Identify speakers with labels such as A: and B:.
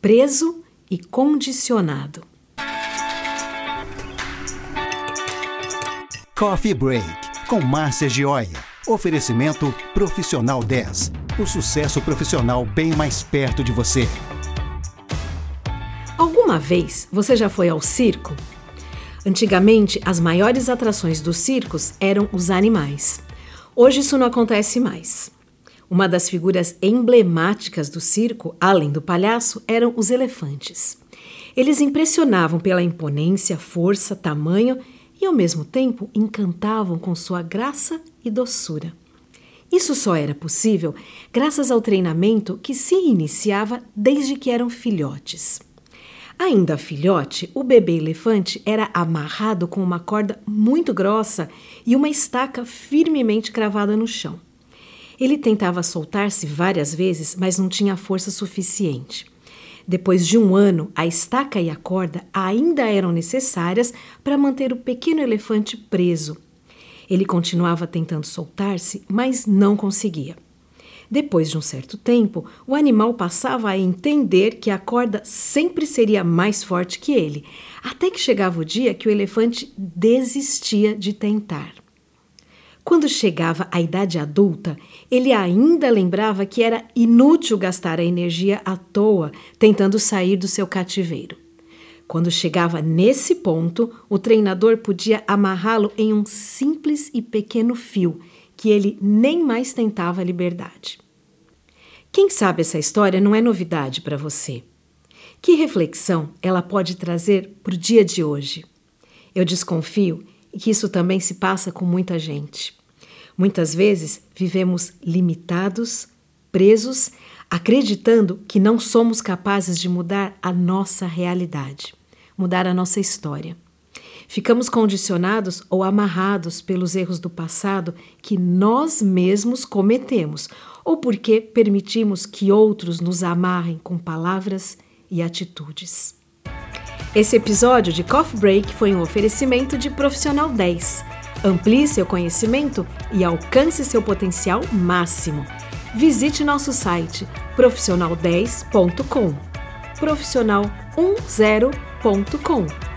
A: preso e condicionado.
B: Coffee Break, com Márcia Gioia. Oferecimento Profissional 10. O sucesso profissional bem mais perto de você.
A: Alguma vez você já foi ao circo? Antigamente, as maiores atrações dos circos eram os animais. Hoje isso não acontece mais. Uma das figuras emblemáticas do circo, além do palhaço, eram os elefantes. Eles impressionavam pela imponência, força, tamanho e, ao mesmo tempo, encantavam com sua graça e doçura. Isso só era possível graças ao treinamento que se iniciava desde que eram filhotes. Ainda filhote, o bebê elefante era amarrado com uma corda muito grossa e uma estaca firmemente cravada no chão. Ele tentava soltar-se várias vezes, mas não tinha força suficiente. Depois de um ano, a estaca e a corda ainda eram necessárias para manter o pequeno elefante preso. Ele continuava tentando soltar-se, mas não conseguia. Depois de um certo tempo, o animal passava a entender que a corda sempre seria mais forte que ele, até que chegava o dia que o elefante desistia de tentar. Quando chegava à idade adulta, ele ainda lembrava que era inútil gastar a energia à toa tentando sair do seu cativeiro. Quando chegava nesse ponto, o treinador podia amarrá-lo em um simples e pequeno fio que ele nem mais tentava a liberdade. Quem sabe essa história não é novidade para você? Que reflexão ela pode trazer para o dia de hoje? Eu desconfio que isso também se passa com muita gente. Muitas vezes vivemos limitados, presos, acreditando que não somos capazes de mudar a nossa realidade, mudar a nossa história. Ficamos condicionados ou amarrados pelos erros do passado que nós mesmos cometemos, ou porque permitimos que outros nos amarrem com palavras e atitudes. Esse episódio de Coffee Break foi um oferecimento de Profissional 10. Amplie seu conhecimento e alcance seu potencial máximo. Visite nosso site profissional10.com. Profissional10.com